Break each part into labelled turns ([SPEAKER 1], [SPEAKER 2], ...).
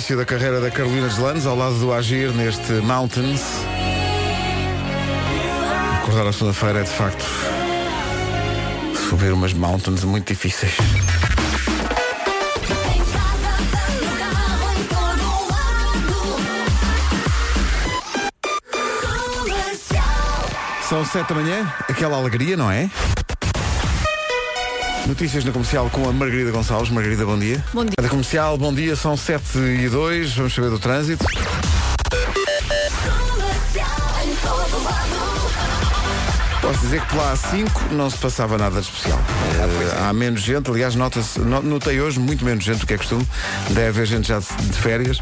[SPEAKER 1] início da carreira da Carolina Deslandes, ao lado do Agir, neste Mountains. Acordar à segunda-feira é de facto subir umas mountains muito difíceis. São sete da manhã, aquela alegria, não é? Notícias na comercial com a Margarida Gonçalves. Margarida, bom dia.
[SPEAKER 2] Bom dia.
[SPEAKER 1] Da comercial, bom dia, são 7 e 2, vamos saber do trânsito. Dizer que pela A5 não se passava nada de especial. Eh, há menos gente, aliás, nota-se, no- notei hoje muito menos gente do que é costume. Deve haver gente já de férias.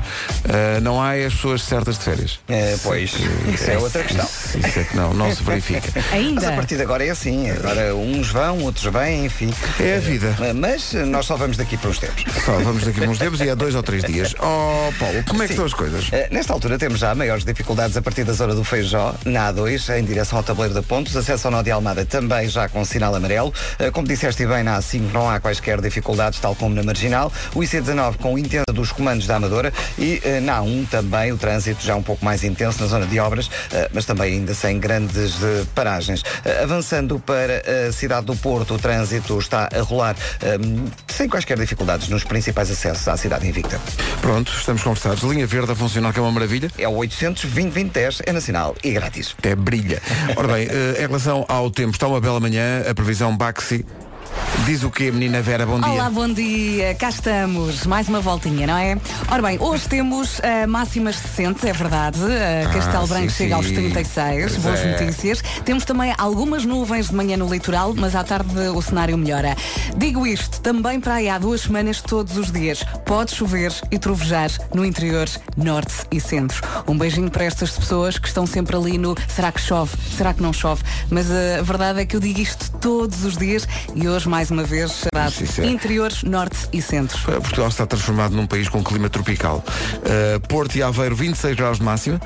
[SPEAKER 1] Eh, não há as pessoas certas de férias.
[SPEAKER 3] É, pois, isso é outra questão.
[SPEAKER 1] Isso, isso é que não, não se verifica.
[SPEAKER 3] Mas a
[SPEAKER 2] Ainda?
[SPEAKER 3] partir de agora é assim. Agora uns vão, outros vêm, enfim.
[SPEAKER 1] É a vida.
[SPEAKER 3] Mas nós só vamos daqui para uns tempos.
[SPEAKER 1] Só vamos daqui a uns tempos e há dois ou três dias. Oh, Paulo, como é que
[SPEAKER 3] Sim.
[SPEAKER 1] estão as coisas?
[SPEAKER 3] Eh, Nesta altura temos já maiores dificuldades a partir da zona do Feijó, na A2, em direção ao tabuleiro de pontos, acesso ao nó de Almada também já com sinal amarelo. Eh, Como disseste bem, na A5 não há quaisquer dificuldades, tal como na Marginal. O IC19 com intensa dos comandos da Amadora e eh, na A1 também o trânsito já um pouco mais intenso na zona de obras, eh, mas também ainda sem grandes paragens. Avançando para a cidade do Porto, o trânsito está a rolar sem quaisquer dificuldades nos principais acessos à cidade invicta.
[SPEAKER 1] Pronto, estamos conversados. Linha verde a funcionar, que é uma maravilha.
[SPEAKER 3] É o 800 2010 é nacional e grátis.
[SPEAKER 1] Até brilha. Ora bem, em relação ao tempo, está uma bela manhã, a previsão Baxi. Diz o quê, menina Vera? Bom dia.
[SPEAKER 2] Olá, bom dia. Cá estamos. Mais uma voltinha, não é? Ora bem, hoje temos ah, máximas decentes, é verdade. Ah, Castelo
[SPEAKER 1] sim,
[SPEAKER 2] Branco chega aos
[SPEAKER 1] sim.
[SPEAKER 2] 36.
[SPEAKER 1] Pois
[SPEAKER 2] Boas
[SPEAKER 1] é.
[SPEAKER 2] notícias. Temos também algumas nuvens de manhã no litoral, mas à tarde o cenário melhora. Digo isto também para aí há duas semanas todos os dias. Pode chover e trovejar no interior, norte e centro. Um beijinho para estas pessoas que estão sempre ali no será que chove? Será que não chove? Mas ah, a verdade é que eu digo isto todos os dias e hoje mais uma vez
[SPEAKER 1] é.
[SPEAKER 2] interior, norte e centro.
[SPEAKER 1] Uh, Portugal está transformado num país com clima tropical. Uh, Porto e Aveiro, 26 graus de máxima.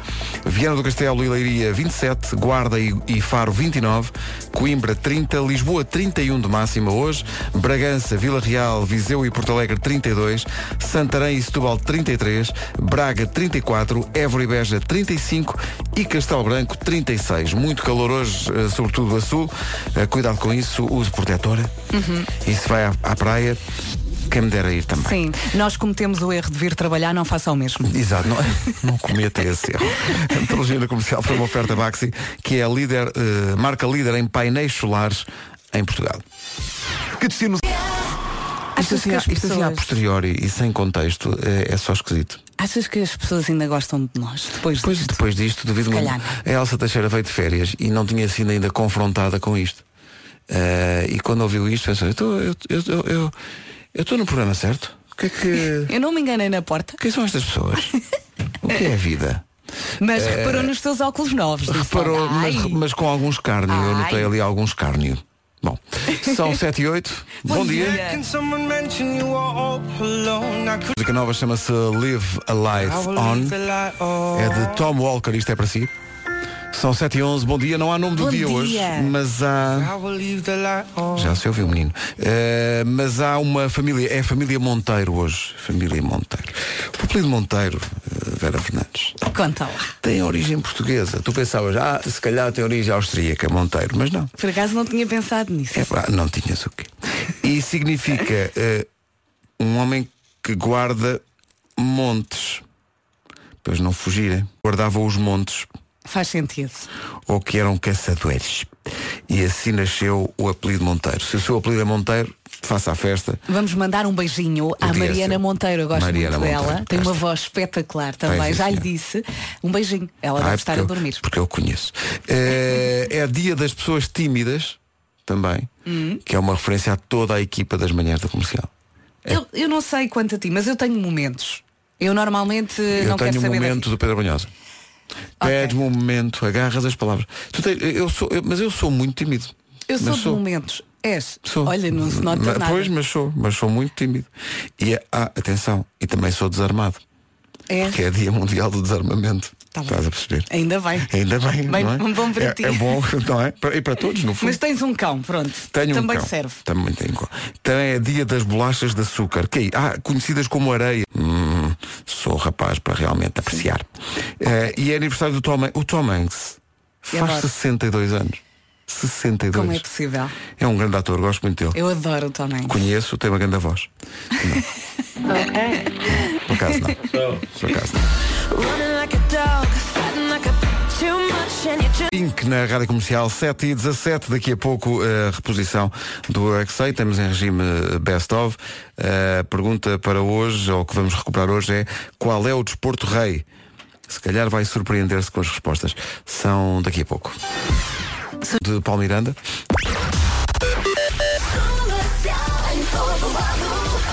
[SPEAKER 1] Viana do Castelo e Leiria, 27. Guarda e, e Faro, 29. Coimbra, 30. Lisboa, 31 de máxima hoje. Bragança, Vila Real, Viseu e Porto Alegre, 32. Santarém e Setúbal, 33. Braga, 34. Évora e Beja, 35. E Castelo Branco, 36. Muito calor hoje, uh, sobretudo a sul. Cuidado com isso, use protetor. E se vai à, à praia, quem me dera ir também.
[SPEAKER 2] Sim, nós cometemos o erro de vir trabalhar, não faça o mesmo.
[SPEAKER 1] Exato, não, não cometa esse erro. A metrologia comercial foi uma oferta Baxi, que é a líder, eh, marca líder em painéis solares em Portugal. Que destino. Isto
[SPEAKER 2] Achas
[SPEAKER 1] assim,
[SPEAKER 2] que as
[SPEAKER 1] isto assim a
[SPEAKER 2] pessoas-
[SPEAKER 1] posteriori e sem contexto é, é só esquisito.
[SPEAKER 2] Achas que as pessoas ainda gostam de nós depois
[SPEAKER 1] Depois,
[SPEAKER 2] disto?
[SPEAKER 1] depois disto, devido
[SPEAKER 2] Se
[SPEAKER 1] muito. A Elsa Teixeira veio de férias e não tinha sido ainda confrontada com isto. Eh, e quando ouviu isto, pensou, eu estou no programa certo? Que é que.
[SPEAKER 2] Eu não me enganei na porta,
[SPEAKER 1] Quem são estas pessoas? O que é a vida?
[SPEAKER 2] mas reparou nos teus óculos novos.
[SPEAKER 1] Reparou, mas, mas com algum escárnio. Eu notei ali algum escárnio. Bom, são 7 e 8. Bom, dia. A música nova chama-se Live a Light On. É de Tom Walker, isto é para si. São 7 e 11. Bom dia. Não há nome do
[SPEAKER 2] Bom
[SPEAKER 1] dia,
[SPEAKER 2] dia.
[SPEAKER 1] hoje, mas há. Já se ouviu, menino. Eh, mas há uma família, é a família Monteiro hoje. Família Monteiro. O apelido Monteiro, eh, Vera Fernandes,
[SPEAKER 2] Conta lá.
[SPEAKER 1] tem origem portuguesa. Tu pensavas, ah, se calhar tem origem austríaca, Monteiro, mas não.
[SPEAKER 2] Por acaso não tinha pensado nisso.
[SPEAKER 1] É pá, não tinhas o quê? E significa eh, um homem que guarda montes. Para eles não fugirem. Guardava os montes
[SPEAKER 2] Faz sentido.
[SPEAKER 1] ou que eram caçadores. E assim nasceu o apelido Monteiro. Se o seu apelido é Monteiro, faça a festa.
[SPEAKER 2] Vamos mandar um beijinho à
[SPEAKER 1] é
[SPEAKER 2] Mariana
[SPEAKER 1] seu.
[SPEAKER 2] Monteiro. Eu gosto
[SPEAKER 1] Mariana
[SPEAKER 2] muito
[SPEAKER 1] Monteiro,
[SPEAKER 2] dela. Tem uma voz espetacular também.
[SPEAKER 1] Sim,
[SPEAKER 2] Já lhe disse. Um beijinho. Ela deve
[SPEAKER 1] Ah,
[SPEAKER 2] estar
[SPEAKER 1] porque
[SPEAKER 2] a
[SPEAKER 1] eu-
[SPEAKER 2] dormir.
[SPEAKER 1] porque eu conheço. É, é dia das pessoas tímidas, também,
[SPEAKER 2] Hum.
[SPEAKER 1] que é uma referência a toda a equipa das manhãs da comercial.
[SPEAKER 2] Eu, eu não sei quanto a ti, mas eu tenho momentos. Eu normalmente
[SPEAKER 1] Eu
[SPEAKER 2] não quero
[SPEAKER 1] tenho um
[SPEAKER 2] saber da
[SPEAKER 1] momento
[SPEAKER 2] vida.
[SPEAKER 1] do Pedro Banhosa.
[SPEAKER 2] Ok.
[SPEAKER 1] Pedes-me um momento, agarras as palavras. Tens- eu sou, eu- mas eu sou muito tímido.
[SPEAKER 2] Eu
[SPEAKER 1] Mas
[SPEAKER 2] sou de momentos. És.
[SPEAKER 1] Sou.
[SPEAKER 2] Olha, não se nota
[SPEAKER 1] Mas-
[SPEAKER 2] nada.
[SPEAKER 1] Pois, mas sou, mas sou muito tímido. E ah, atenção, e também sou desarmado.
[SPEAKER 2] É.
[SPEAKER 1] Que é dia mundial do desarmamento.
[SPEAKER 2] Tá.
[SPEAKER 1] Estás a perceber?
[SPEAKER 2] Ainda bem.
[SPEAKER 1] Ainda bem.
[SPEAKER 2] Bem,
[SPEAKER 1] não é?
[SPEAKER 2] bom para
[SPEAKER 1] é,
[SPEAKER 2] ti.
[SPEAKER 1] é bom, não é? E para todos, no fundo.
[SPEAKER 2] Mas tens um cão, pronto.
[SPEAKER 1] Tenho
[SPEAKER 2] Também
[SPEAKER 1] um cão.
[SPEAKER 2] serve.
[SPEAKER 1] Também tenho um cão. Também é dia das bolachas de açúcar. Que? Ah, conhecidas como areia. Hum, sou o rapaz para realmente apreciar. Eh, e é aniversário do Tom, o Tom Hanks. Faz
[SPEAKER 2] adoro.
[SPEAKER 1] 62 anos. 62.
[SPEAKER 2] Como é possível?
[SPEAKER 1] É um grande ator, gosto muito dele.
[SPEAKER 2] Eu adoro o Tom Hanks.
[SPEAKER 1] Conheço, tem uma grande voz. Não. Por acaso não. Por acaso não. Pink na Rádio Comercial 7 e 17, daqui a pouco a reposição do UXA, temos em regime Best of. A pergunta para hoje, ou que vamos recuperar hoje, é qual é o desporto rei? Se calhar vai surpreender-se com as respostas. São daqui a pouco. De Paulo Miranda.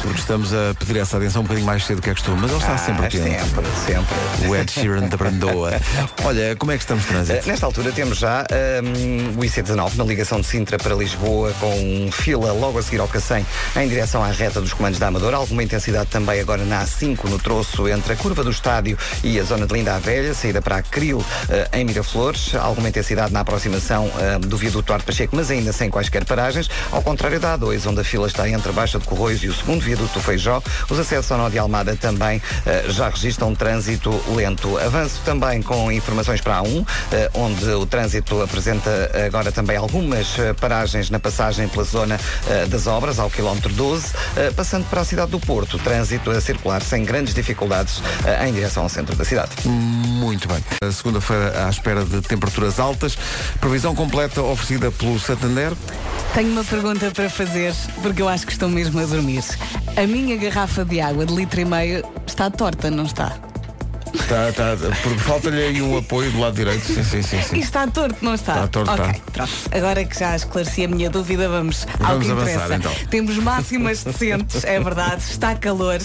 [SPEAKER 1] Porque estamos a pedir essa atenção um bocadinho mais cedo que é costume, mas ele está sempre
[SPEAKER 3] Ah,
[SPEAKER 1] atento.
[SPEAKER 3] sempre, sempre.
[SPEAKER 1] O Ed Sheeran da Brandoa. Olha, como é que estamos de
[SPEAKER 3] Eh,
[SPEAKER 1] trânsito?
[SPEAKER 3] Nesta altura temos já hum, o IC19 na ligação de Sintra para Lisboa com fila logo a seguir ao Cacém em direção à reta dos comandos da Amadora. Alguma intensidade também agora na A5 no troço entre a curva do estádio e a zona de Linda à Velha, saída para a Cril eh, em Miraflores. Alguma intensidade na aproximação eh, do viaduto Arte Pacheco, mas ainda sem quaisquer paragens. Ao contrário da A2, onde a fila está entre a Baixa de Corroios e o segundo viaduto do Feijó. Os acessos ao Nó de Almada também eh, já registram um trânsito lento. Avanço também com informações para a A1, eh, onde o trânsito apresenta agora também algumas eh, paragens na passagem pela zona eh, das obras, ao quilómetro 12, eh, passando para a cidade do Porto. Trânsito a circular sem grandes dificuldades eh, em direção ao centro da cidade.
[SPEAKER 1] Muito bem. A Segunda-feira à espera de temperaturas altas. Previsão completa oferecida pelo Santander.
[SPEAKER 2] Tenho uma pergunta para fazer, porque eu acho que estou mesmo a dormir. A minha garrafa de água de litro e meio está torta, não está?
[SPEAKER 1] Tá, tá, porque falta-lhe aí um apoio do lado direito. Sim, sim, sim.
[SPEAKER 2] E
[SPEAKER 1] sim.
[SPEAKER 2] está torto, não está?
[SPEAKER 1] Está torto,
[SPEAKER 2] Ok,
[SPEAKER 1] está.
[SPEAKER 2] pronto. Agora que já esclareci a minha dúvida, vamos, ao
[SPEAKER 1] Vamos
[SPEAKER 2] que
[SPEAKER 1] avançar,
[SPEAKER 2] interessa.
[SPEAKER 1] então.
[SPEAKER 2] Temos máximas decentes, é verdade, está calor.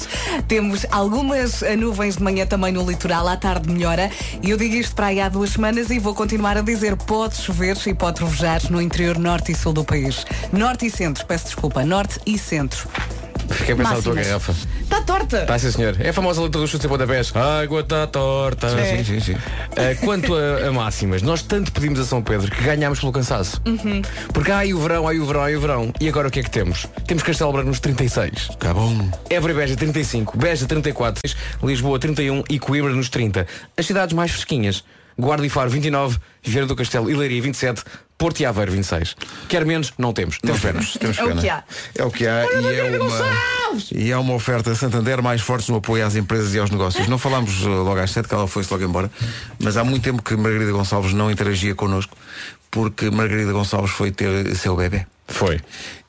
[SPEAKER 2] Temos algumas eh, nuvens de manhã também no litoral, à tarde melhora. E eu digo isto para aí há duas semanas e vou continuar a dizer, pode chover e pode trovejar no interior norte e sul do país. Norte e centro, peço desculpa, norte e centro.
[SPEAKER 4] Fiquei a pensar na tua
[SPEAKER 2] Máximas.
[SPEAKER 4] garrafa.
[SPEAKER 2] Está torta!
[SPEAKER 4] Tá, sim, senhor. É a famosa letra dos chutes e pontapés. A água está torta.
[SPEAKER 2] É.
[SPEAKER 1] Sim, sim, sim.
[SPEAKER 4] Ah, quanto a, a máximas, nós tanto pedimos a São Pedro que ganhámos pelo cansaço. Porque há aí o verão, há aí o verão, há aí o verão. E agora o que é que temos? Temos Castelo Branco nos 36.
[SPEAKER 1] Tá bom.
[SPEAKER 4] Évora e Beja 35, Beja 34, Lisboa 31 e Coimbra nos 30. As cidades mais fresquinhas. Guarda e Faro 29, Vieira do Castelo e Leiria 27, Porto e Aveiro 26. Quer menos, não temos. Temos pena.
[SPEAKER 1] temos, temos
[SPEAKER 2] É o
[SPEAKER 1] pena.
[SPEAKER 2] que há.
[SPEAKER 1] É o que há e é, uma, e é uma oferta Santander mais forte no apoio às empresas e aos negócios. Não falámos uh, logo às sete, que ela foi-se logo embora, mas há muito tempo que Margarida Gonçalves não interagia connosco, porque Margarida Gonçalves foi ter seu bebê.
[SPEAKER 4] Foi.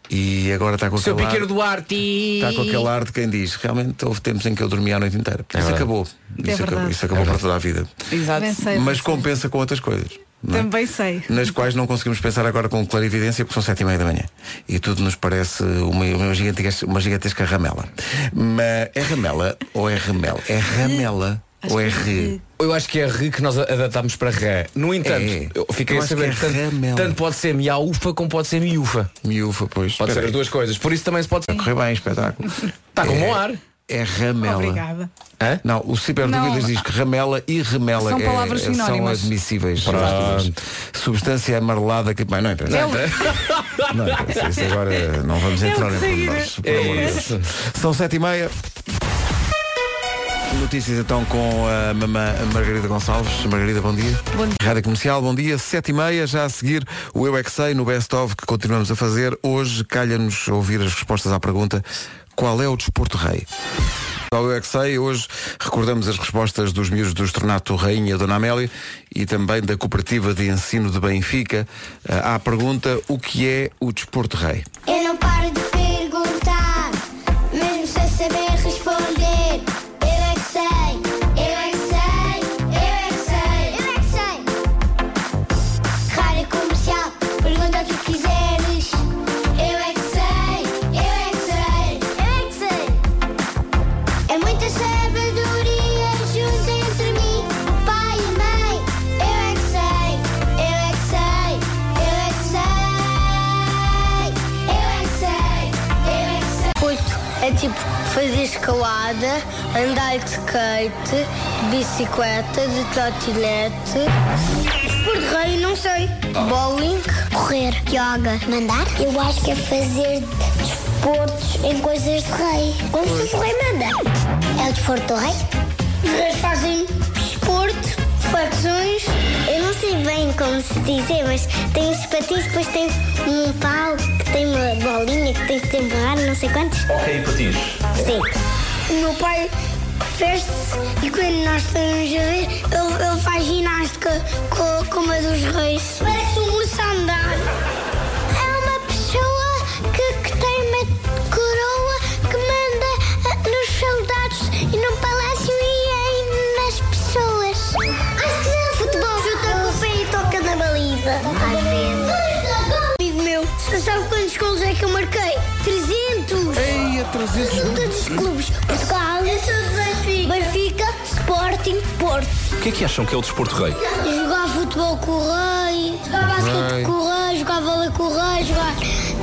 [SPEAKER 1] E agora está com
[SPEAKER 4] Seu
[SPEAKER 1] aquele ar-
[SPEAKER 4] Piqueiro Duarte.
[SPEAKER 1] Está com aquele ar de quem diz, realmente houve tempos em que eu dormia a noite inteira. isso
[SPEAKER 4] verdade.
[SPEAKER 1] acabou. Isso acabou, isso acabou para toda a vida.
[SPEAKER 2] Exato.
[SPEAKER 5] Sei,
[SPEAKER 1] Mas
[SPEAKER 5] bem sei.
[SPEAKER 1] compensa com outras coisas. não é?
[SPEAKER 2] Também sei.
[SPEAKER 1] nas quais não conseguimos pensar agora com clarividência porque são sete e meia da manhã e tudo nos parece uma, uma, gigantesca, uma gigantesca ramela mas é ramela ou é remela? é ramela ou é re?
[SPEAKER 4] Eu acho que é R que nós adaptámos para Ré. No entanto,
[SPEAKER 1] É.
[SPEAKER 4] eu fiquei
[SPEAKER 1] Eu
[SPEAKER 4] a
[SPEAKER 1] acho
[SPEAKER 4] saber
[SPEAKER 1] que é
[SPEAKER 4] tanto,
[SPEAKER 1] ramela.
[SPEAKER 4] tanto pode ser miaufa como pode ser miúfa.
[SPEAKER 1] miúfa pois
[SPEAKER 4] Pode
[SPEAKER 1] Espera
[SPEAKER 4] ser as
[SPEAKER 1] aí.
[SPEAKER 4] duas coisas. Por isso também se pode ser.
[SPEAKER 1] correr bem espetáculo
[SPEAKER 4] Está com
[SPEAKER 1] É-
[SPEAKER 4] bom ar.
[SPEAKER 1] é ramela
[SPEAKER 2] Obrigada.
[SPEAKER 4] Hã?
[SPEAKER 1] não, o Ciber
[SPEAKER 2] Não.
[SPEAKER 1] Dúvidas diz que ramela e remela
[SPEAKER 2] São
[SPEAKER 1] é-
[SPEAKER 2] palavras
[SPEAKER 1] são
[SPEAKER 2] sinónimas.
[SPEAKER 1] admissíveis.
[SPEAKER 4] Pronto.
[SPEAKER 1] Substância amarelada que. Bem, não interessa.
[SPEAKER 2] É
[SPEAKER 1] Não interessa. Isso agora não vamos entrar em de Deus. São sete e meia. Notícias então com a mamã Margarida Gonçalves. Margarida, bom dia.
[SPEAKER 2] Bom dia.
[SPEAKER 1] Rádio Comercial, bom dia. Sete e meia, já a seguir o Eu é Que Sei no Best of que continuamos a fazer. Hoje calha-nos ouvir as respostas à pergunta qual é o desporto rei? Ao Eu é Que Sei, hoje recordamos as respostas dos miúdos do Estornato Rainha Dona Amélia e também da Cooperativa de Ensino de Benfica à pergunta o que é o desporto rei?
[SPEAKER 6] Eu não paro
[SPEAKER 7] escalada, andar de skate, de bicicleta, de trotinete. Desporto rei, não sei. Bowling.
[SPEAKER 6] Correr, yoga, mandar? Eu acho que é fazer desportos em coisas de rei. Como se o rei manda. É o desporto do rei?
[SPEAKER 7] Os reis fazem desporto, flexões. Eu não sei bem como se dizer, mas tem os patins, depois tem um pau que tem uma bolinha que tem que empurrar, não sei quantos.
[SPEAKER 5] Ok, patins.
[SPEAKER 7] Sim. O meu pai veste e quando nós estamos a ver, ele, ele faz ginástica com, com uma dos reis. Parece um urso a andar. É uma pessoa que, que tem uma coroa que manda ah, nos soldados e no palácio e aí nas pessoas. Acho que é futebol. Chuta com o pé e toca na baliza. Às vezes. Amigo meu, você sabe quantos gols é que eu marquei? 300!
[SPEAKER 1] Ei, a 300
[SPEAKER 7] Todos os clubes. Eu sou do Benfica. Benfica, Sporting, Porto.
[SPEAKER 5] O que é que acham que é o desporto rei?
[SPEAKER 7] Jogar futebol com o rei, jogar basquete
[SPEAKER 1] Rei.
[SPEAKER 7] com o rei, jogar vôlei com o rei, jogar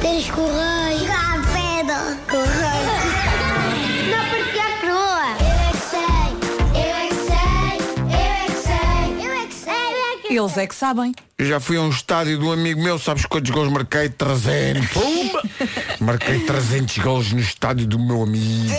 [SPEAKER 7] tênis com o rei, jogar pedra com o rei. Não partilhar coroa. Eu é que sei, eu é que sei, eu é que sei, eu é que sei, é que
[SPEAKER 2] Eles é que sabem.
[SPEAKER 1] Eu já fui a um estádio de um amigo meu, sabes quantos gols marquei? 300. marquei 300 gols no estádio do meu amigo.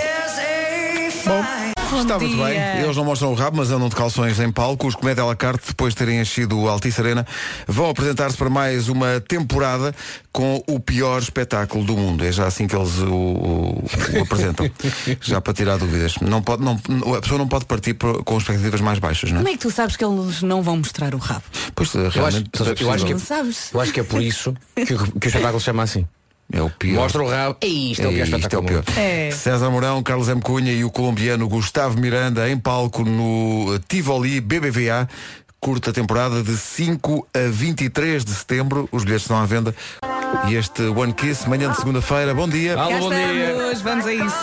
[SPEAKER 1] Bom, está muito bem. Eles não mostram o rabo, mas andam de calções em palco. Os Comédia à la carte, depois de terem enchido o Altice Arena, vão apresentar-se para mais uma temporada com o pior espetáculo do mundo. É já assim que eles o, o- o apresentam. já para tirar dúvidas. Não pode, não, a pessoa não pode partir por- com expectativas mais baixas, não é?
[SPEAKER 2] Como é que tu sabes que eles não vão mostrar o rabo?
[SPEAKER 1] Pois,
[SPEAKER 4] Eu acho,
[SPEAKER 1] realmente,
[SPEAKER 4] eu acho que
[SPEAKER 2] sabes?
[SPEAKER 4] Eu acho que é por isso que, que o espetáculo se chama assim.
[SPEAKER 1] É o pior.
[SPEAKER 4] Mostra o rabo. Ei, isto é o pior
[SPEAKER 1] Ei, isto é o pior.
[SPEAKER 2] É.
[SPEAKER 1] César Mourão, Carlos M. Cunha e o colombiano Gustavo Miranda em palco no Tivoli BBVA. Curta temporada de 5 a 23 de setembro. Os bilhetes estão à venda. E este One Kiss, manhã de segunda-feira. Bom dia.
[SPEAKER 4] Alô, bom dia.
[SPEAKER 2] estamos, vamos a isso.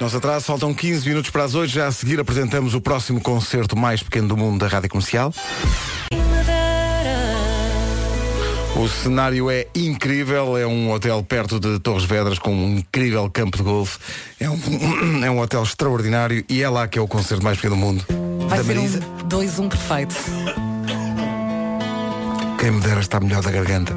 [SPEAKER 1] Nosso atraso, faltam 15 minutos para as 8. Já a seguir apresentamos o próximo concerto mais pequeno do mundo da Rádio Comercial. O cenário é incrível, é um hotel perto de Torres Vedras com um incrível campo de golfe. É um, é um hotel extraordinário e é lá que é o concerto mais pequeno do mundo.
[SPEAKER 2] Vai
[SPEAKER 1] da
[SPEAKER 2] ser
[SPEAKER 1] Marisa.
[SPEAKER 2] um 2-1 perfeito.
[SPEAKER 1] Quem me dera está melhor da garganta.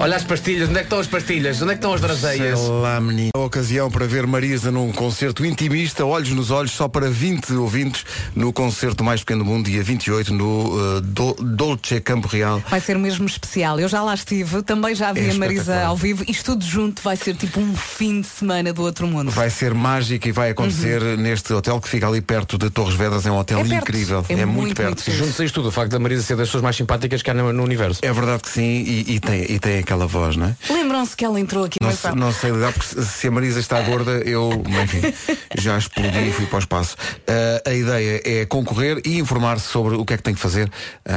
[SPEAKER 4] Olha as pastilhas, onde é que estão as pastilhas? Onde é que estão as draseias?
[SPEAKER 1] Sei lá, menino. A ocasião para ver Marisa num concerto intimista, olhos nos olhos, só para 20 ouvintes, no concerto mais pequeno do mundo, dia 28, no uh, Do- Dolce Campo Real.
[SPEAKER 2] Vai ser mesmo especial. Eu já lá estive, também já vi
[SPEAKER 1] É
[SPEAKER 2] a Marisa ao vivo. Isto tudo junto vai ser tipo um fim de semana do outro mundo.
[SPEAKER 1] Vai ser mágico e vai acontecer neste hotel que fica ali perto de Torres Vedras. É um hotel
[SPEAKER 2] É perto.
[SPEAKER 1] incrível.
[SPEAKER 2] É
[SPEAKER 1] É, muito,
[SPEAKER 2] muito,
[SPEAKER 1] perto.
[SPEAKER 4] Junto-se isto tudo, o facto da Marisa ser das pessoas mais simpáticas que há no, no universo.
[SPEAKER 1] É verdade que sim, e, e tem, e tem aquela voz, não é?
[SPEAKER 2] Lembram-se que ela entrou aqui
[SPEAKER 1] Não,
[SPEAKER 2] no
[SPEAKER 1] se- não sei lidar, porque se- a Marisa está gorda, eu, enfim, já explodi e fui para o espaço. Ah, a ideia é concorrer e informar-se sobre o que é que tem que fazer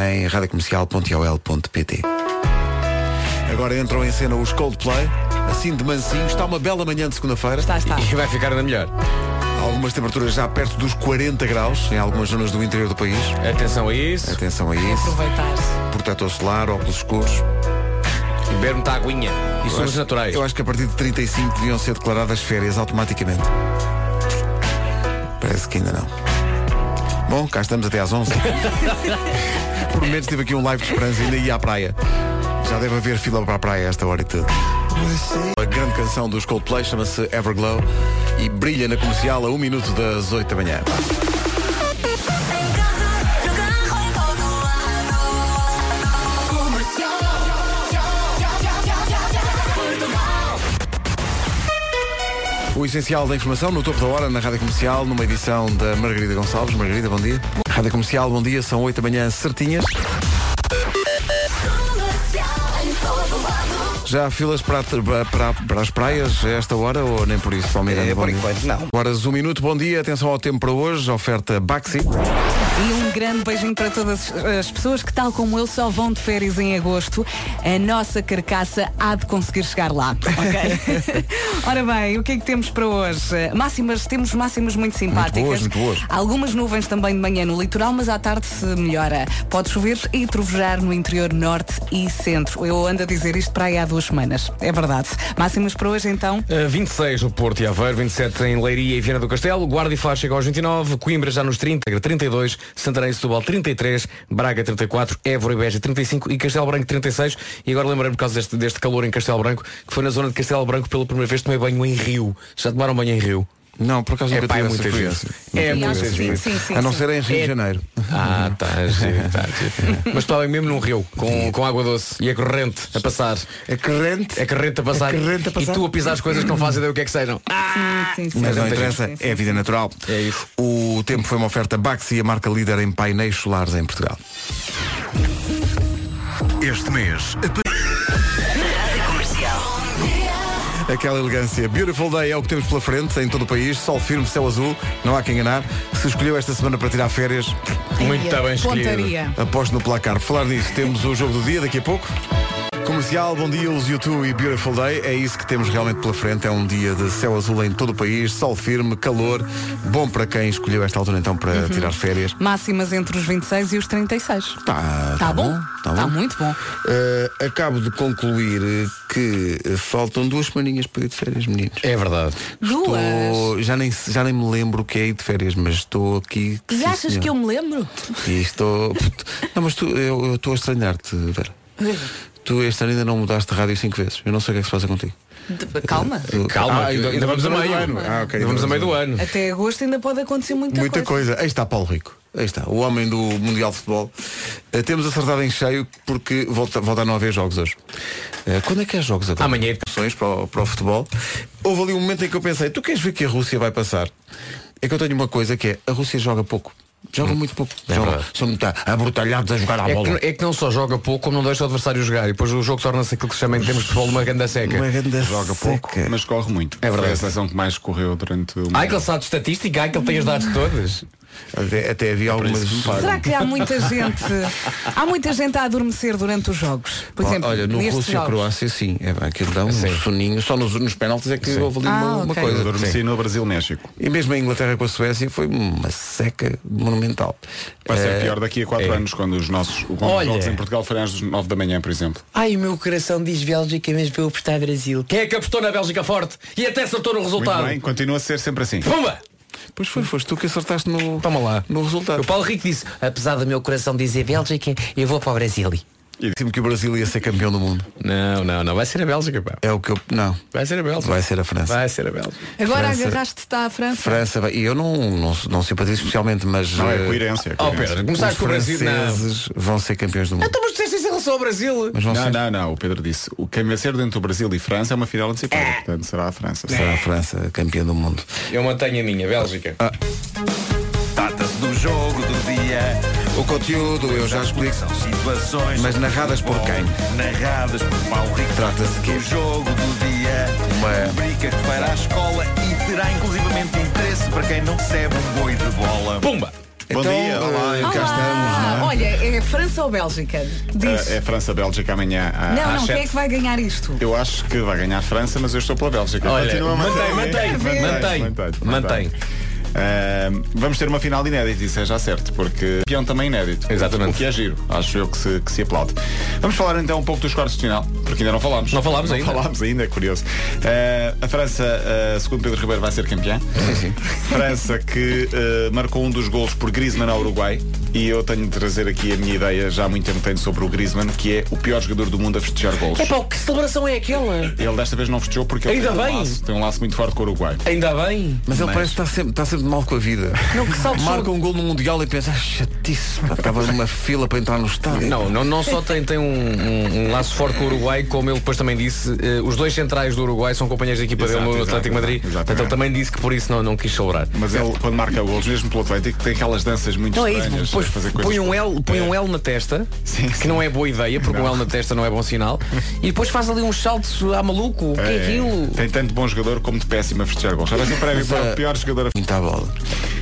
[SPEAKER 1] em radiocomercial.ol.pt. Agora entram em cena os Coldplay, assim de mansinho. Está uma bela manhã de segunda-feira.
[SPEAKER 2] Está, está.
[SPEAKER 4] E vai ficar ainda melhor.
[SPEAKER 1] Algumas temperaturas já perto dos 40 graus em algumas zonas do interior do país.
[SPEAKER 4] Atenção a isso.
[SPEAKER 1] Atenção a isso.
[SPEAKER 2] Aproveitar-se.
[SPEAKER 1] Protetor solar, óculos escuros.
[SPEAKER 4] E beber muita aguinha. E
[SPEAKER 1] acho-
[SPEAKER 4] naturais.
[SPEAKER 1] Eu acho que a partir de 35 deviam ser declaradas férias automaticamente. Parece que ainda não. Bom, cá estamos até às 11. Por menos tive aqui um live de esperança e ainda ia à praia. Já deve haver fila para a praia a esta hora e tudo. A grande canção dos Coldplay chama-se Everglow e brilha na comercial a 1 minuto das 8 da manhã. O essencial da informação no topo da hora na Rádio Comercial, numa edição da Margarida Gonçalves. Margarida, bom dia. Rádio Comercial, bom dia, são 8 da manhã certinhas. Já há filas para, para, para as praias a esta hora ou nem por isso, Palmeiras?
[SPEAKER 3] É, por enquanto, não.
[SPEAKER 1] Horas um minuto, bom dia, atenção ao tempo para hoje, oferta Baxi.
[SPEAKER 2] E um grande beijinho para todas as pessoas que, tal como eu, só vão de férias em agosto. A nossa carcaça há de conseguir chegar lá. Ok? Ora bem, o que é que temos para hoje? Máximas, temos máximas muito simpáticas.
[SPEAKER 1] boas, muito boas.
[SPEAKER 2] Algumas nuvens também de manhã no litoral, mas à tarde se melhora. Pode chover e trovejar no interior norte e centro. Eu ando a dizer isto para aí há duas semanas. É verdade. Máximas para hoje então.
[SPEAKER 4] Uh, 26 no Porto e Aveiro, 27 em Leiria e Viana do Castelo, Guarda e Faro chega aos 29, Coimbra já nos 30, 32, Santarém e Setúbal 33, Braga 34, Évora e Beja 35 e Castelo Branco 36. E agora lembrei-me por causa deste, deste calor em Castelo Branco, que foi na zona de Castelo Branco pela primeira vez tomei banho em rio. Já tomaram banho em rio?
[SPEAKER 1] Não, por acaso
[SPEAKER 4] É
[SPEAKER 1] nunca
[SPEAKER 4] pá, é
[SPEAKER 1] tive essa
[SPEAKER 4] muita
[SPEAKER 1] experiência.
[SPEAKER 4] gente. É muita
[SPEAKER 2] gente. Sim, sim,
[SPEAKER 1] A não
[SPEAKER 2] sim.
[SPEAKER 1] ser em Rio de
[SPEAKER 4] É-
[SPEAKER 1] Janeiro.
[SPEAKER 4] Ah, tá, giro, tá, giro. Mas estava mesmo num rio, com, com água doce e a corrente a passar.
[SPEAKER 1] É corrente.
[SPEAKER 4] É corrente a passar.
[SPEAKER 1] É corrente a passar.
[SPEAKER 4] E tu a pisar as coisas que não fazes ideia o que é que sejam. Ah,
[SPEAKER 2] Sim, sim, sim.
[SPEAKER 1] Mas não interessa,
[SPEAKER 2] sim, sim.
[SPEAKER 1] é a vida natural.
[SPEAKER 4] É isso.
[SPEAKER 1] O tempo foi uma oferta Baxi, a marca líder em painéis solares em Portugal.
[SPEAKER 8] Este mês,
[SPEAKER 1] Aquela elegância. Beautiful Day é o que temos pela frente em todo o país. Sol firme, céu azul, não há quem enganar. Se escolheu esta semana para tirar férias,
[SPEAKER 4] Muito
[SPEAKER 2] Ai,
[SPEAKER 4] bem escolhido.
[SPEAKER 2] Pontaria.
[SPEAKER 1] aposto no placar. Por falar nisso, temos o jogo do dia daqui a pouco. Comercial, bom dia, os YouTube e Beautiful Day. É isso que temos realmente pela frente. É um dia de céu azul em todo o país, sol firme, calor. Bom para quem escolheu esta altura então para tirar férias.
[SPEAKER 2] Máximas entre os 26 e os 36.
[SPEAKER 1] Tá,
[SPEAKER 2] Tá bom?
[SPEAKER 1] tá
[SPEAKER 2] Tá
[SPEAKER 1] bom.
[SPEAKER 2] muito bom.
[SPEAKER 1] Uh, acabo de concluir que faltam duas semaninhas para ir de férias, meninos.
[SPEAKER 4] É verdade.
[SPEAKER 2] Duas.
[SPEAKER 1] Estou, já, nem, já nem me lembro o que é ir de férias, mas estou aqui.
[SPEAKER 2] E
[SPEAKER 1] sim,
[SPEAKER 2] achas
[SPEAKER 1] senhor.
[SPEAKER 2] que eu me lembro?
[SPEAKER 1] E estou. Não, mas tu, eu eu estou a estranhar-te, Vera. Tu este ano ainda não mudaste de rádio cinco vezes. Eu não sei o que é que se passa contigo.
[SPEAKER 2] De- Calma.
[SPEAKER 4] Calma,
[SPEAKER 1] Ah,
[SPEAKER 4] ainda, ainda vamos a meio.
[SPEAKER 1] ano. Ah, ok,
[SPEAKER 4] Ainda vamos a meio do ano.
[SPEAKER 2] Até agosto ainda pode acontecer muita,
[SPEAKER 1] Muita coisa. Aí está Paulo Rico. Aí está, o homem do Mundial de Futebol. Eh, temos acertado em cheio porque volta, volta a não haver jogos hoje. Eh, quando é que há jogos agora?
[SPEAKER 4] Amanhã.
[SPEAKER 1] Opções para o, para o futebol. Houve ali um momento em que eu pensei, tu queres ver que a Rússia vai passar? É que eu tenho uma coisa que é, a Rússia joga pouco. Joga muito pouco.
[SPEAKER 4] É
[SPEAKER 1] Joga-
[SPEAKER 4] verdade.
[SPEAKER 1] são muito abrutalhados a jogar à
[SPEAKER 4] É
[SPEAKER 1] bola.
[SPEAKER 4] que, é que não só joga pouco, como não deixa o adversário jogar. E depois o jogo torna-se aquilo que se chama em termos de futebol uma ganda seca.
[SPEAKER 1] Uma grande
[SPEAKER 9] Joga pouco,
[SPEAKER 1] seca.
[SPEAKER 9] mas corre muito.
[SPEAKER 4] É verdade.
[SPEAKER 9] Foi a seleção que mais correu durante o
[SPEAKER 4] Ai, que ele sabe de estatística, ai, que ele tem os dados todos.
[SPEAKER 1] Até, até havia algumas.
[SPEAKER 9] me pagam.
[SPEAKER 2] Será que há muita gente há muita gente a adormecer durante os jogos? Por exemplo,
[SPEAKER 1] Olha, no
[SPEAKER 2] nestes jogos.
[SPEAKER 1] Rússia-Croácia sim, é, aquilo dá um
[SPEAKER 4] Sim.
[SPEAKER 1] soninho, só nos, nos penaltis é que houve ali
[SPEAKER 2] Ah,
[SPEAKER 1] uma, uma
[SPEAKER 2] ok.
[SPEAKER 1] coisa.
[SPEAKER 9] Eu adormeci no Brasil-México.
[SPEAKER 1] E mesmo a Inglaterra com a Suécia foi uma seca monumental.
[SPEAKER 9] Vai ser
[SPEAKER 1] Eh,
[SPEAKER 9] pior daqui a 4
[SPEAKER 4] é.
[SPEAKER 9] anos, quando os nossos quando
[SPEAKER 4] Olha.
[SPEAKER 9] os jogos em Portugal forem às 9 da manhã, por exemplo.
[SPEAKER 10] Ai, o meu coração diz Bélgica, mas vou apostar Brasil.
[SPEAKER 4] Quem é que apostou na Bélgica forte e até acertou no
[SPEAKER 9] Muito
[SPEAKER 4] resultado?
[SPEAKER 9] bem, continua a ser sempre assim.
[SPEAKER 4] Pumba!
[SPEAKER 1] Pois foi, foste tu que acertaste no,
[SPEAKER 4] Toma lá.
[SPEAKER 1] no resultado.
[SPEAKER 4] O Paulo Rico disse,
[SPEAKER 10] Apesar do meu coração dizer Bélgica, eu vou para o Brasil.
[SPEAKER 1] Disse-me que o Brasil ia ser campeão do mundo.
[SPEAKER 4] não, não, não, vai ser a Bélgica, pá.
[SPEAKER 1] É o que eu. Não.
[SPEAKER 4] Vai ser a Bélgica.
[SPEAKER 1] Vai ser a França.
[SPEAKER 4] Vai ser a Bélgica.
[SPEAKER 2] Agora
[SPEAKER 1] França.
[SPEAKER 2] agarraste-te à França.
[SPEAKER 1] França vai- E eu não, não, não simpatizo especialmente, mas.
[SPEAKER 9] Não, é
[SPEAKER 1] eh,
[SPEAKER 9] coerência. é
[SPEAKER 4] Oh
[SPEAKER 9] coerência.
[SPEAKER 4] Pedro,
[SPEAKER 1] Os
[SPEAKER 4] começaste com o Brasil. Não.
[SPEAKER 1] franceses vão ser campeões do mundo.
[SPEAKER 4] Então, mas disseste relação ao Brasil.
[SPEAKER 1] Mas
[SPEAKER 9] Não,
[SPEAKER 1] ser.
[SPEAKER 9] não, não. O Pedro disse: o quem vencer dentro do Brasil e França é uma final antecipada. Portanto, será a França.
[SPEAKER 1] Será a França campeã do mundo.
[SPEAKER 4] Eu mantenho a minha, Bélgica.
[SPEAKER 8] trata-se do jogo do dia.
[SPEAKER 1] O conteúdo eu já explico.
[SPEAKER 8] São situações.
[SPEAKER 1] Mas narradas por quem?
[SPEAKER 8] Narradas por Paulo Rico.
[SPEAKER 1] Trata-se
[SPEAKER 8] do jogo do dia.
[SPEAKER 1] Uma-
[SPEAKER 8] rubrica que fará a escola e terá inclusivamente interesse para quem não recebe um boi de bola.
[SPEAKER 4] Pumba!
[SPEAKER 9] Bom
[SPEAKER 1] então,
[SPEAKER 9] dia, olá.
[SPEAKER 1] eh, cá
[SPEAKER 2] Olá.
[SPEAKER 1] estamos, não é?
[SPEAKER 2] Olha, é França ou Bélgica? Diz.
[SPEAKER 9] É, é França-Bélgica amanhã à-
[SPEAKER 2] não, não, quem é que vai ganhar isto?
[SPEAKER 9] Eu acho que vai ganhar a França, mas eu estou pela Bélgica.
[SPEAKER 4] Olha,
[SPEAKER 9] Continua a
[SPEAKER 4] mantém,
[SPEAKER 9] manter.
[SPEAKER 4] mantém, mantém, mantém.
[SPEAKER 9] Ah, vamos ter uma final inédita, isso é já certo, porque campeão também inédito.
[SPEAKER 4] Exatamente.
[SPEAKER 9] O que é giro, acho eu que se, que se aplaude. Vamos falar então um pouco dos quartos de final, porque ainda não falámos.
[SPEAKER 4] Não falámos ainda.
[SPEAKER 9] falámos ainda, é curioso. Ah, a França, ah, segundo Pedro Ribeiro, vai ser campeã.
[SPEAKER 1] Sim, sim.
[SPEAKER 9] França que ah, marcou um dos golos por Griezmann ao Uruguai. E eu tenho de trazer aqui a minha ideia, já há muito tempo tenho sobre o Griezmann, que é o pior jogador do mundo a festejar golos.
[SPEAKER 10] É pá, que celebração é aquela?
[SPEAKER 9] Ele desta vez não festejou porque ele
[SPEAKER 10] Ainda
[SPEAKER 9] tem, um
[SPEAKER 10] bem.
[SPEAKER 9] laço, tem um laço muito forte com o Uruguai.
[SPEAKER 4] Ainda bem.
[SPEAKER 1] Mas ele
[SPEAKER 9] Mas-
[SPEAKER 1] parece que está sempre, está sempre mal com a vida.
[SPEAKER 2] Não, que salto
[SPEAKER 1] Marca um gol no Mundial e pensa, ah, chatice, estava numa fila para entrar no estádio.
[SPEAKER 4] Não, não, não só tem, tem um, um- um laço forte com o Uruguai, como ele depois também disse, eh, os dois centrais do Uruguai são companheiros de equipa
[SPEAKER 9] Exato,
[SPEAKER 4] dele no Atlético
[SPEAKER 9] exato,
[SPEAKER 4] Madrid.
[SPEAKER 9] exatamente.
[SPEAKER 4] Portanto, ele também disse que por isso não, não quis celebrar.
[SPEAKER 9] Mas ele, quando marca golos, mesmo pelo Atlético, tem aquelas danças muito
[SPEAKER 4] Não é isso,
[SPEAKER 9] estranhas.
[SPEAKER 4] depois
[SPEAKER 9] a fazer coisas
[SPEAKER 4] põe um, L, põe
[SPEAKER 9] É.
[SPEAKER 4] um L na testa,
[SPEAKER 9] Sim,
[SPEAKER 4] que
[SPEAKER 9] sim.
[SPEAKER 4] não é boa ideia, porque
[SPEAKER 9] Não.
[SPEAKER 4] um L na testa não é bom sinal, e depois faz ali uns saltos à maluco, o que é,
[SPEAKER 9] É,
[SPEAKER 4] aquilo?
[SPEAKER 9] Tem tanto bom jogador como de péssimo a festejar gols. Já vai ser prémio para o pior jogador a
[SPEAKER 1] Muita bola.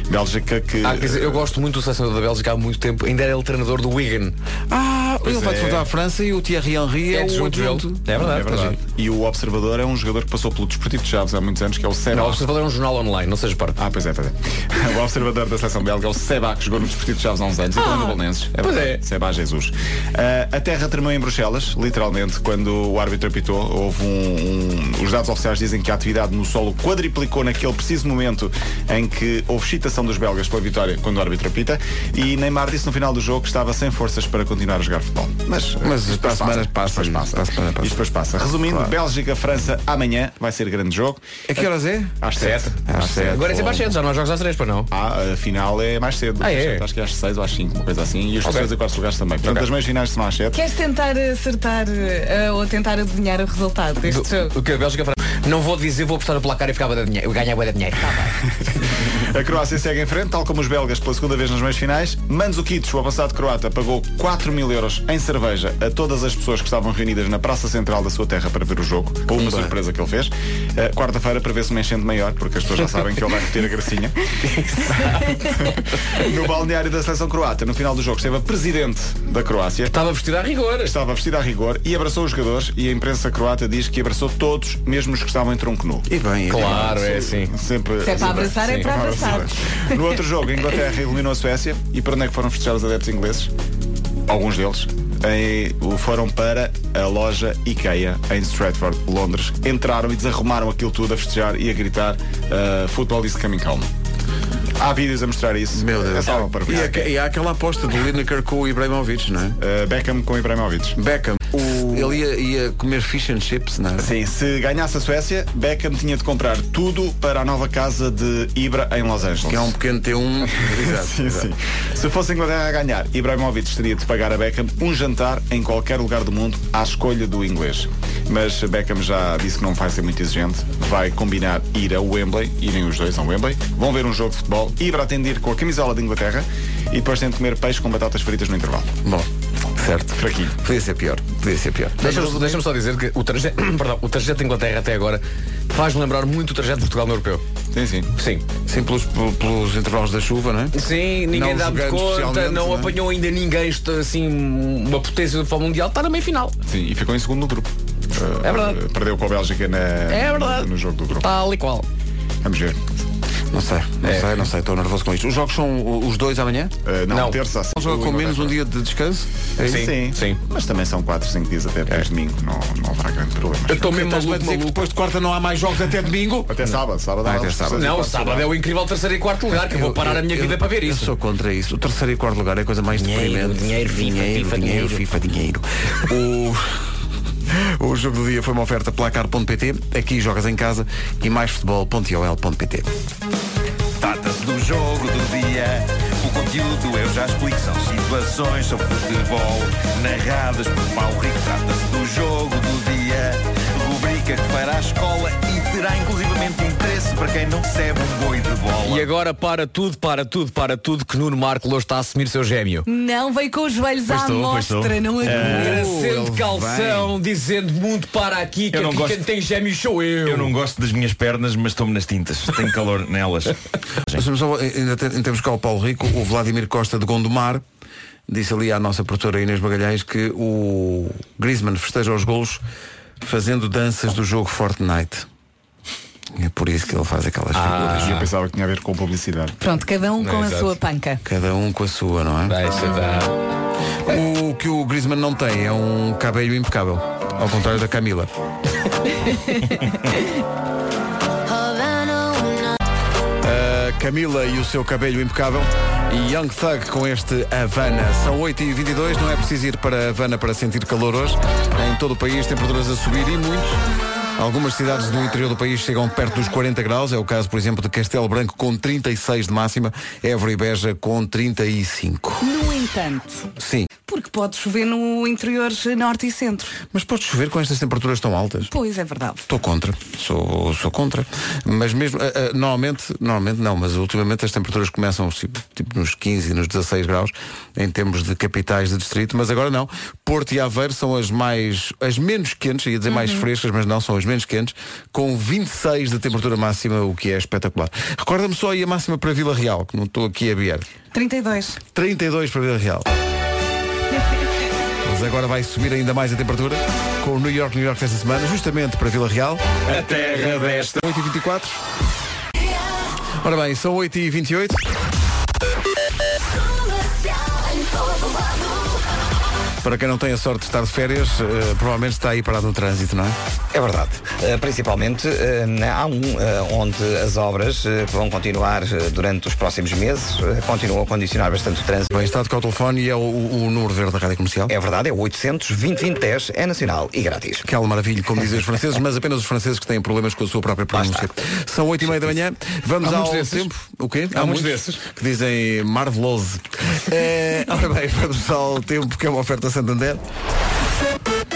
[SPEAKER 9] Bélgica que.
[SPEAKER 4] Ah, quer dizer, eu gosto muito do selecionador da Bélgica há muito tempo, ainda era ele treinador do Wigan.
[SPEAKER 1] Ah, ele vai
[SPEAKER 9] é.
[SPEAKER 1] defrontar a França e o Thierry Henry é,
[SPEAKER 4] É
[SPEAKER 1] o
[SPEAKER 4] adjunto. É verdade,
[SPEAKER 9] É verdade. E o Observador é um jogador que passou pelo Desportivo de Chaves há muitos anos, que é o Seba.
[SPEAKER 4] Não, o Observador é um jornal online, não seja parte.
[SPEAKER 9] Ah, pois é, pois é. O observador da seleção belga é o Seba, que jogou no Desportivo de Chaves há uns anos e também no Bolonenses.
[SPEAKER 4] Pois
[SPEAKER 9] verdade.
[SPEAKER 4] é.
[SPEAKER 9] Seba Jesus. Ah, a terra tremeu em Bruxelas, literalmente, quando o árbitro apitou. Houve um, um- Os dados oficiais dizem que a atividade no solo quadriplicou naquele preciso momento em que houve excitação dos belgas pela vitória quando o árbitro apita. E Neymar disse no final do jogo que estava sem forças para continuar a jogar futebol. Mas,
[SPEAKER 1] Mas para a semana passa,
[SPEAKER 9] Depois passa.
[SPEAKER 1] para a semana passa.
[SPEAKER 9] Isto depois passa. Resumindo,
[SPEAKER 1] Claro.
[SPEAKER 9] Bélgica-França amanhã vai ser grande jogo.
[SPEAKER 1] A que horas é?
[SPEAKER 9] Às 7.
[SPEAKER 1] Às sete.
[SPEAKER 4] Agora é sempre às 7, já não há jogos às 3 para não.
[SPEAKER 9] Ah, a final é mais cedo.
[SPEAKER 4] Ah, é?
[SPEAKER 9] Acho que é às 6 ou às 5, uma coisa assim. E os
[SPEAKER 4] Ok.
[SPEAKER 9] terceiros e quartos lugares também. Portanto, as meias finais são às 7.
[SPEAKER 2] Queres tentar acertar eh, ou tentar adivinhar o resultado deste jogo?
[SPEAKER 4] O que a Bélgica França. Não vou dizer, vou apostar no placar e ficava de dinheiro. Ganhar bué de dinheiro.
[SPEAKER 9] A Croácia segue em frente, tal como os belgas pela segunda vez nas meias finais. Mandzukic, o avançado croata, pagou 4 mil euros em cerveja a todas as pessoas que estavam reunidas na praça central da sua terra para ver o jogo. Por uma surpresa que ele fez. Uh, Quarta-feira prevê-se uma enchente maior, porque as pessoas já sabem que ele vai repetir a gracinha. no balneário da seleção croata, no final do jogo, esteve a presidente da Croácia.
[SPEAKER 4] Estava vestido a rigor.
[SPEAKER 9] Estava vestida a rigor e abraçou os jogadores e a imprensa croata diz que abraçou todos, mesmo os que estavam em tronco nu.
[SPEAKER 1] E bem,
[SPEAKER 4] Claro, é assim.
[SPEAKER 9] Sempre,
[SPEAKER 2] Se é para abraçar, é
[SPEAKER 9] sim,
[SPEAKER 2] para abraçar.
[SPEAKER 9] No outro jogo, a Inglaterra eliminou a Suécia e para onde é que foram festejar os adeptos ingleses? Alguns deles. Em- o- foram para a loja IKEA em Stratford, Londres. Entraram e desarrumaram aquilo tudo a festejar e a gritar uh, Football is coming home. Há vídeos a mostrar isso.
[SPEAKER 1] Meu Deus.
[SPEAKER 9] É só para
[SPEAKER 1] E, há- e há aquela aposta do Lineker com o Ibrahimovic, não é?
[SPEAKER 9] Uh, Beckham com Ibrahimovic.
[SPEAKER 1] Beckham. Ele ia, ia comer fish and chips, não é?
[SPEAKER 9] Sim, se ganhasse a Suécia, Beckham tinha de comprar tudo para a nova casa de Ibra em Los Angeles.
[SPEAKER 1] Que é um pequeno T1. Exato.
[SPEAKER 9] sim,
[SPEAKER 1] exato.
[SPEAKER 9] sim. Se fosse a Inglaterra a ganhar, Ibrahimovic teria de pagar a Beckham um jantar em qualquer lugar do mundo à escolha do inglês. Mas Beckham já disse que não vai ser muito exigente. Vai combinar ir a Wembley, irem os dois a Wembley, vão ver um jogo de futebol, Ibra atender com a camisola de Inglaterra e depois tem de comer peixe com batatas fritas no intervalo.
[SPEAKER 1] Bom, certo.
[SPEAKER 9] Fraquinho.
[SPEAKER 1] Podia ser pior. Podia ser pior.
[SPEAKER 4] Deixa-me deixa só dizer que o trajeto, perdão, o trajeto da Inglaterra até agora faz-me lembrar muito o trajeto de Portugal no europeu.
[SPEAKER 9] Sim, sim.
[SPEAKER 4] Sim.
[SPEAKER 1] Sim, pelos, pelos intervalos da chuva, não é?
[SPEAKER 4] Sim, ninguém
[SPEAKER 1] Não
[SPEAKER 4] dá
[SPEAKER 1] jogando
[SPEAKER 4] conta, não
[SPEAKER 1] não é?
[SPEAKER 4] apanhou ainda ninguém, isto, assim, uma potência do futebol mundial, está na meia final.
[SPEAKER 9] Sim, e ficou em segundo no grupo. Uh,
[SPEAKER 4] É verdade.
[SPEAKER 9] Perdeu com a Bélgica na,
[SPEAKER 4] É verdade.
[SPEAKER 9] no jogo do grupo.
[SPEAKER 4] Tal e qual.
[SPEAKER 9] Vamos ver.
[SPEAKER 1] Não sei, não
[SPEAKER 4] É.
[SPEAKER 1] sei, não sei, estou nervoso com isto. Os jogos são os dois amanhã?
[SPEAKER 9] Uh, não,
[SPEAKER 4] Não.
[SPEAKER 9] terça.
[SPEAKER 1] Não joga com menos um dia de descanso? É?
[SPEAKER 4] Sim,
[SPEAKER 9] Sim,
[SPEAKER 4] sim.
[SPEAKER 9] Mas também são 4, 5 dias até depois de domingo. Não, não haverá grande problema.
[SPEAKER 4] Eu estou mesmo
[SPEAKER 1] Estás-me a
[SPEAKER 4] maluco, maluco.
[SPEAKER 1] depois de quarta não há mais jogos até domingo?
[SPEAKER 9] Até sábado, sábado
[SPEAKER 1] Ah, até sábado.
[SPEAKER 4] Não, sábado é o incrível terceiro e quarto lugar, que eu vou parar a minha
[SPEAKER 1] Eu-
[SPEAKER 4] vida para ver
[SPEAKER 1] Eu
[SPEAKER 4] isso.
[SPEAKER 1] sou contra isso. O terceiro e quarto lugar é a coisa mais
[SPEAKER 10] Dinheiro,
[SPEAKER 1] deprimente.
[SPEAKER 10] dinheiro, FIFA,
[SPEAKER 1] dinheiro,
[SPEAKER 10] FIFA,
[SPEAKER 1] dinheiro,
[SPEAKER 10] dinheiro.
[SPEAKER 1] FIFA, dinheiro. O... o jogo do dia foi uma oferta placar.pt. Aqui jogas em casa e mais futebol.ol.pt.
[SPEAKER 8] Trata-se do jogo do dia. O conteúdo eu já explico. São situações sobre futebol narradas por Paulo Rico. Trata-se do jogo do dia. Rubrica que fará a escola e terá inclusivamente para quem não recebe um boi de bola.
[SPEAKER 4] E agora para tudo, para tudo, para tudo que Nuno Marco hoje está a assumir seu gêmeo.
[SPEAKER 2] Não, veio com os joelhos à
[SPEAKER 8] estou, pois
[SPEAKER 2] mostra,
[SPEAKER 8] estou.
[SPEAKER 2] não é?
[SPEAKER 4] Agradecendo calção, dizendo muito para aqui, que
[SPEAKER 8] Eu não
[SPEAKER 4] aqui
[SPEAKER 8] gosto-
[SPEAKER 4] quem tem gêmeos sou eu.
[SPEAKER 8] Eu não gosto das minhas pernas, mas estou-me nas tintas. Tenho calor nelas.
[SPEAKER 1] Só, em termos cá o Paulo Rico, o Vladimir Costa de Gondomar disse ali à nossa produtora Inês Magalhães que o Griezmann festeja os golos fazendo danças do jogo Fortnite. É por isso que ele faz aquelas figuras.
[SPEAKER 9] Eu pensava que tinha a ver com publicidade.
[SPEAKER 2] Pronto, cada um com a
[SPEAKER 4] exato.
[SPEAKER 2] sua panca.
[SPEAKER 1] Cada um com a sua, não é?
[SPEAKER 4] Deixa dar.
[SPEAKER 1] O que o Griezmann não tem é um cabelo impecável. Ao contrário da Camila. A Camila e o seu cabelo impecável. E Young Thug com este Havana. São 8h22, não é preciso ir para Havana para sentir calor hoje. Em todo o país, temperaturas a subir e muito. Algumas cidades do interior do país chegam perto dos 40 graus. É o caso, por exemplo, de Castelo Branco com 36 de máxima. Évora e Beja com 35.
[SPEAKER 2] No entanto,
[SPEAKER 1] Sim.
[SPEAKER 2] Porque pode chover no interior norte e centro.
[SPEAKER 1] Mas pode chover com estas temperaturas tão altas?
[SPEAKER 2] Pois é verdade.
[SPEAKER 1] Estou contra, sou, sou contra. Mas mesmo, ah, ah, normalmente, normalmente não, mas ultimamente as temperaturas começam tipo, tipo nos 15 e nos 16 graus em termos de capitais de distrito, mas agora não. Porto e Aveiro são as mais, as menos quentes, ia dizer mais frescas, mas não, são as menos quentes, com 26 de temperatura máxima, o que é espetacular. Recorda-me só aí a máxima para Vila Real, que não estou aqui a ver.
[SPEAKER 2] 32.
[SPEAKER 1] 32 para Vila Real. Mas agora vai subir ainda mais a temperatura com o New York, New York esta semana, justamente para Vila Real.
[SPEAKER 8] A terra desta.
[SPEAKER 1] 8h24. Ora bem, são 8h28. Para quem não tem a sorte de estar de férias, eh, provavelmente está aí parado no trânsito, não é?
[SPEAKER 3] É verdade. Uh, principalmente uh, há um uh, onde as obras vão continuar durante os próximos meses, continuam a condicionar bastante o trânsito.
[SPEAKER 1] Bem, está de o telefone e é o, o número verde da Rádio Comercial.
[SPEAKER 3] É verdade, é o 800 2010 é nacional e grátis.
[SPEAKER 1] Aquela maravilha, como dizem os franceses, mas apenas os franceses que têm problemas com a sua própria pronúncia. São oito e meia da manhã, vamos
[SPEAKER 4] Há
[SPEAKER 1] ao
[SPEAKER 4] muitos desses?
[SPEAKER 1] tempo. O quê?
[SPEAKER 4] Há muitos desses?
[SPEAKER 1] Que dizem marveloso. É, ora bem, vamos ao tempo que é uma oferta Santander.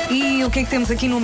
[SPEAKER 2] E o que é que temos aqui no